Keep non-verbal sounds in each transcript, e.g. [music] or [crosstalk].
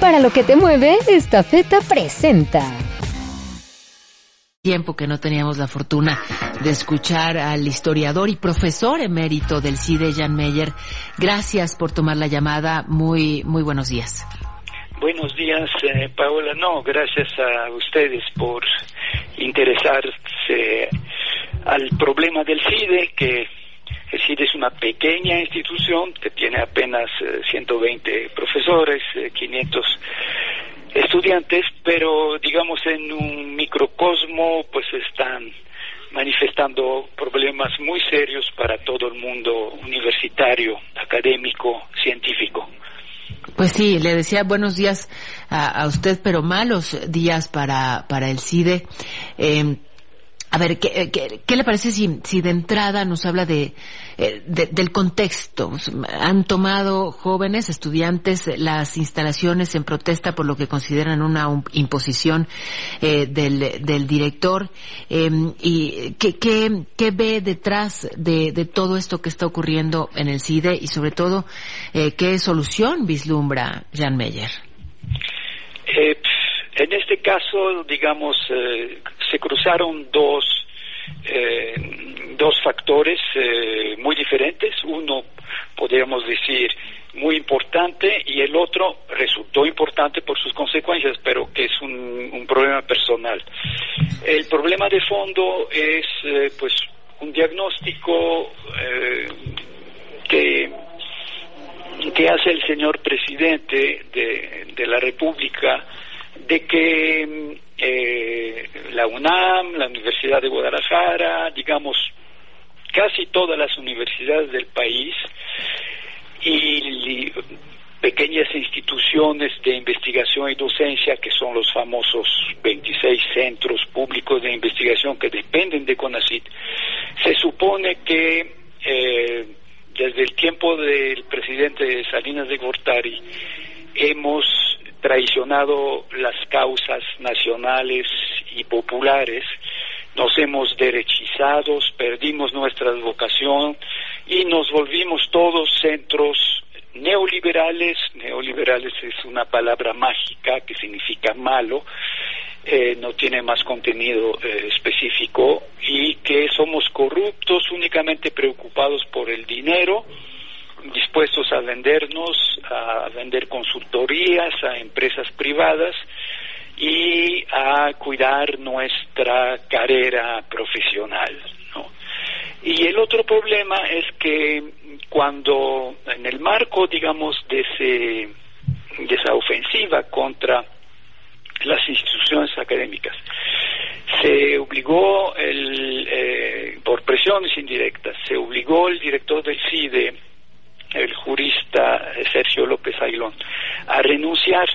Para lo que te mueve, esta feta presenta tiempo que no teníamos la fortuna de escuchar al historiador y profesor emérito del CIDE, Jan Meyer. Gracias por tomar la llamada. Muy, muy buenos días. Buenos días, eh, Paola. No, gracias a ustedes por interesarse al problema del CIDE, que el CIDE es una pequeña institución que tiene apenas 120 eh, profesores, 500 eh, estudiantes, pero digamos en un microcosmo pues están manifestando problemas muy serios para todo el mundo universitario, académico, científico. Pues sí, le decía buenos días a, usted, pero malos días para, para el CIDE. Eh, a ver, ¿qué, qué, le parece si, si, de entrada nos habla de, eh, del contexto? Han tomado jóvenes, estudiantes, las instalaciones en protesta por lo que consideran una imposición eh, del, del, director. Em, ¿Y qué, qué, qué, ve detrás de, de, todo esto que está ocurriendo en el CIDE y sobre todo eh, qué solución vislumbra Jan Meyer? en este caso, digamos, se cruzaron dos, eh, dos factores eh, muy diferentes. Uno, podríamos decir, muy importante y el otro resultó importante por sus consecuencias, pero que es un, un problema personal. El problema de fondo es, eh, pues, un diagnóstico que que hace el señor presidente de, de la República de que eh, la UNAM, la Universidad de Guadalajara, digamos, casi todas las universidades del país y pequeñas instituciones de investigación y docencia, que son los famosos 26 centros públicos de investigación que dependen de CONACIT, se supone que eh, desde el tiempo del presidente Salinas de Gortari hemos traicionado las causas nacionales y populares, nos hemos derechizado, perdimos nuestra vocación y nos volvimos todos centros neoliberales, neoliberales es una palabra mágica que significa malo, eh, no tiene más contenido eh, específico y que somos corruptos únicamente preocupados por el dinero, dispuestos a vendernos, a vender consultorías a empresas privadas y a cuidar nuestra carrera profesional. Y el otro problema es que cuando en el marco, digamos, de, ese, de esa ofensiva contra las instituciones académicas, se obligó, el, eh, por presiones indirectas, se obligó el director del CIDE el jurista Sergio López Aguilón, a renunciar.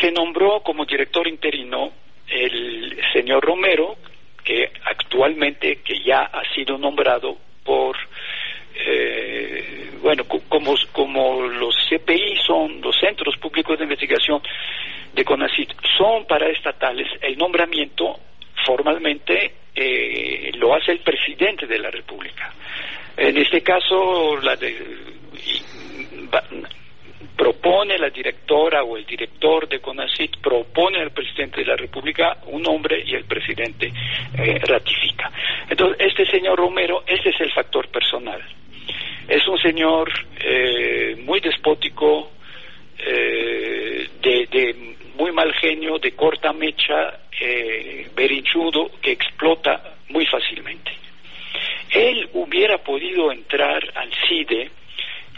Se nombró como director interino el señor Romero, que actualmente que ya ha sido nombrado por eh, bueno como como los CPI son los centros públicos de investigación de CONACIT son paraestatales el nombramiento formalmente eh, lo hace el presidente de la República. En este caso la de, propone la directora o el director de CONACIT, propone al presidente de la República un nombre y el presidente eh, ratifica. Entonces, este señor Romero, ese es el factor personal. Es un señor eh, muy despótico, eh, de, muy mal genio, de corta mecha, berinchudo, que explota muy fácilmente. Él hubiera podido entrar al CIDE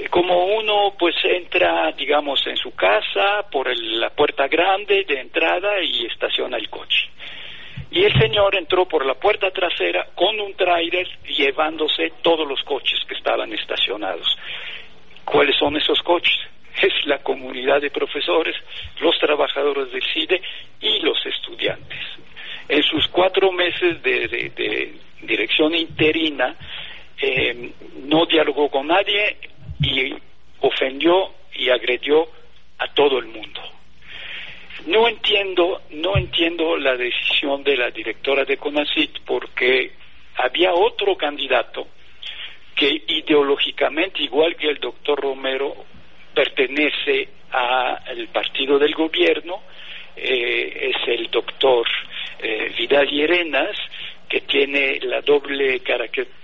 como uno pues entra, digamos, en su casa por la puerta grande de entrada y estaciona el coche. Y el señor entró por la puerta trasera con un tráiler llevándose todos los coches que estaban estacionados. ¿Cuáles son esos coches? [laughs] Es la comunidad de profesores, los trabajadores del CIDE y los estudiantes. En sus cuatro meses de, dirección interina, eh, no dialogó con nadie, y ofendió y agredió a todo el mundo. No entiendo, no entiendo la decisión de la directora de CONACIT porque había otro candidato que ideológicamente, igual que el doctor Romero, pertenece al partido del gobierno eh, es el doctor eh, Vidal Llerenas, que tiene la doble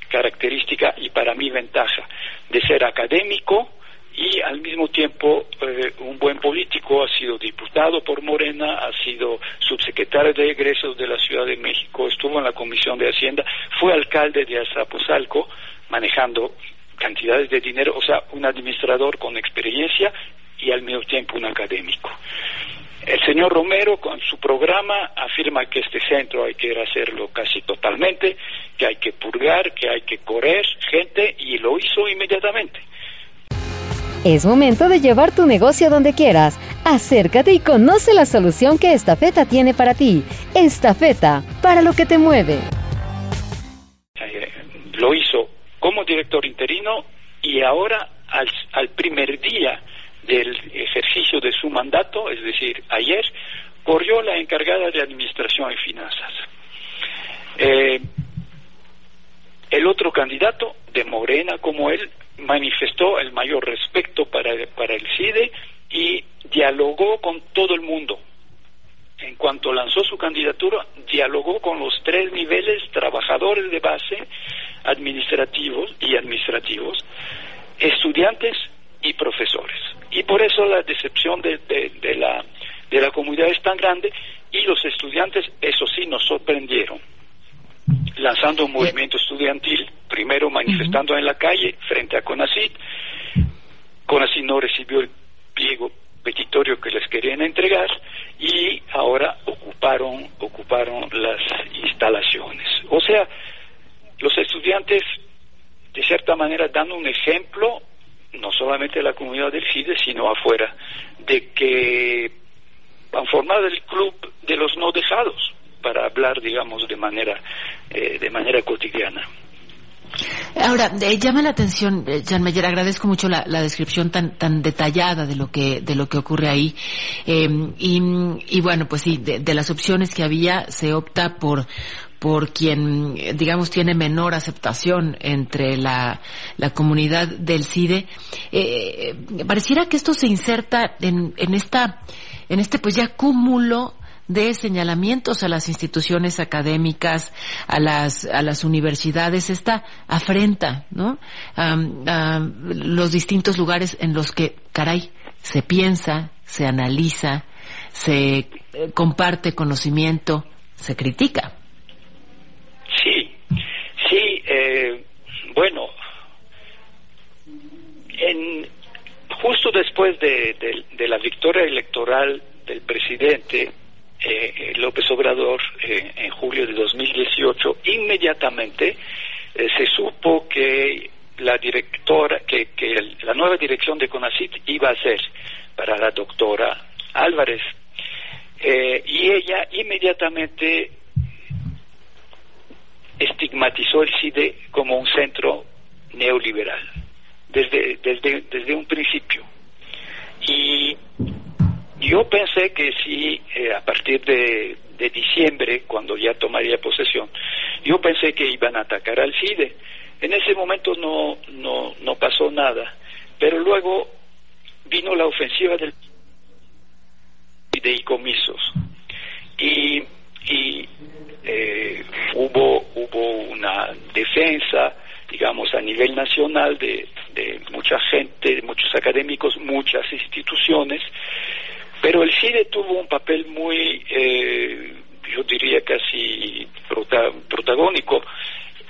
característica y para mí ventaja de ser académico y al mismo tiempo eh, un buen político, ha sido diputado por Morena, ha sido subsecretario de egresos de la Ciudad de México, estuvo en la Comisión de Hacienda, fue alcalde de Azapozalco, manejando cantidades de dinero, o sea, un administrador con experiencia y al mismo tiempo un académico. El señor Romero, con su programa, afirma que este centro hay que hacerlo casi totalmente, que hay que purgar, que hay que correr gente, y lo hizo inmediatamente. Es momento de llevar tu negocio donde quieras. Acércate y conoce la solución que Estafeta tiene para ti. Estafeta, para lo que te mueve. Eh, lo hizo como director interino y ahora al primer día del ejercicio de su mandato, es decir, ayer, corrió la encargada de Administración y Finanzas. Eh, el otro candidato, de Morena como él, manifestó el mayor respeto para, para el CIDE y dialogó con todo el mundo. En cuanto lanzó su candidatura, dialogó con los tres niveles, trabajadores de base, administrativos y administrativos, estudiantes y profesores. Y por eso la decepción de, de, la, de la comunidad es tan grande y los estudiantes, eso sí, nos sorprendieron, lanzando un movimiento estudiantil, primero manifestando en la calle frente a CONACIT. CONACIT no recibió el pliego petitorio que les querían entregar y ahora ocuparon, ocuparon las instalaciones. O sea, los estudiantes, de cierta manera, dan un ejemplo solamente la comunidad del CIDE, sino afuera, de que han formado el club de los no dejados, para hablar, digamos, de manera, eh, de manera cotidiana. Ahora, eh, llama la atención, eh, Jan Meyer, agradezco mucho la, descripción tan, tan detallada de lo que, de lo que ocurre ahí. y, bueno, pues sí, de, las opciones que había, se opta por, por quien, digamos, tiene menor aceptación entre la, la comunidad del CIDE. Eh, pareciera que esto se inserta en, en esta, en este pues ya cúmulo de señalamientos a las instituciones académicas, a las, a las universidades, esta afrenta, ¿no? a los distintos lugares en los que, caray, se piensa, se analiza, se eh, comparte conocimiento, se critica. Eh, bueno, en, justo de, la victoria electoral del presidente eh, López Obrador eh, en julio de 2018, inmediatamente se supo que la directora, que, la nueva dirección de CONACIT iba a ser para la doctora Álvarez. y ella inmediatamente estigmatizó el CIDE como un centro neoliberal desde un principio. Y yo pensé que si eh, a partir de, de, diciembre, cuando ya tomaría posesión, yo pensé que iban a atacar al CIDE. En ese momento no, no, no pasó nada, pero luego vino la ofensiva del de icomisos. Y y eh, hubo, hubo una defensa, digamos, a nivel nacional de, de mucha gente, de muchos académicos, muchas instituciones, pero el CIDE tuvo un papel muy, eh, yo diría casi protagónico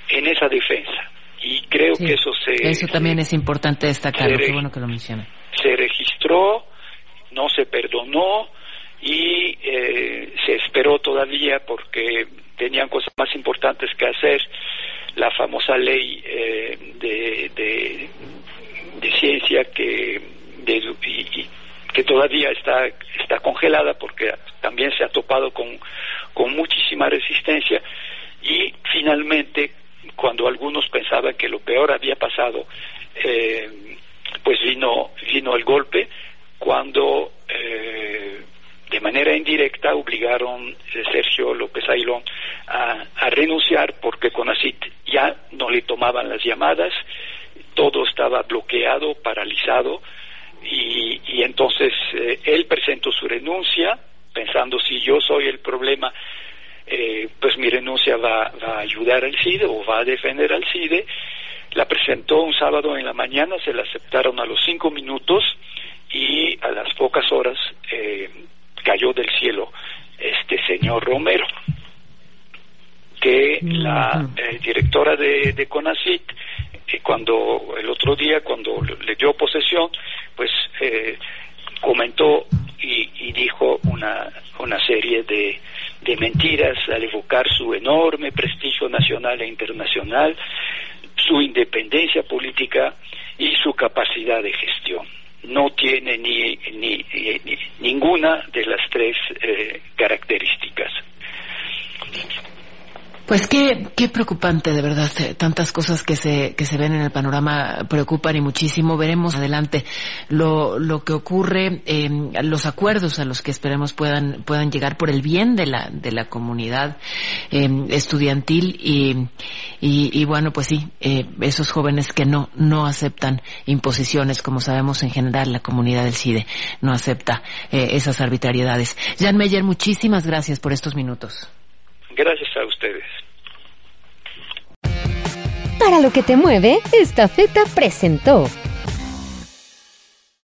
en esa defensa. Y creo que eso se... Eso también es importante destacarlo, qué bueno que lo menciona. Se registró, no se perdonó, y eh, se esperó todavía porque tenían cosas más importantes que hacer, la famosa ley eh, de, de, ciencia que, que todavía está, está congelada porque también se ha topado con, con muchísima resistencia. Y finalmente cuando algunos pensaban que lo peor había pasado, eh, pues vino, vino el golpe cuando eh, de manera indirecta obligaron eh, Sergio López Ailón a, renunciar porque Conacit ya no le tomaban las llamadas, todo estaba bloqueado, paralizado y, entonces eh, él presentó su renuncia pensando si yo soy el problema, eh, pues mi renuncia va, va, a ayudar al CIDE o va a defender al CIDE. La presentó un sábado en la mañana, se la aceptaron a los cinco minutos y a las pocas horas eh, cayó del cielo este señor Romero que la eh, directora de, de CONACIT eh, cuando el otro día cuando le dio posesión pues eh, comentó y, y, dijo una, una serie de, de mentiras al evocar su enorme prestigio nacional e internacional, su independencia política y su capacidad de gestión. No tiene ni, ni, ni ninguna de las tres eh, características. Pues qué, qué preocupante, de verdad. Tantas cosas que se, que se ven en el panorama preocupan y muchísimo. Veremos adelante lo, lo que ocurre, eh, los acuerdos a los que esperemos puedan, puedan llegar por el bien de la, de la comunidad eh, estudiantil y, y, y, bueno, pues sí, eh, esos jóvenes que no, no aceptan imposiciones, como sabemos en general la comunidad del CIDE no acepta eh, esas arbitrariedades. Jan Meyer, muchísimas gracias por estos minutos. Gracias a ustedes. Para lo que te mueve, esta feta presentó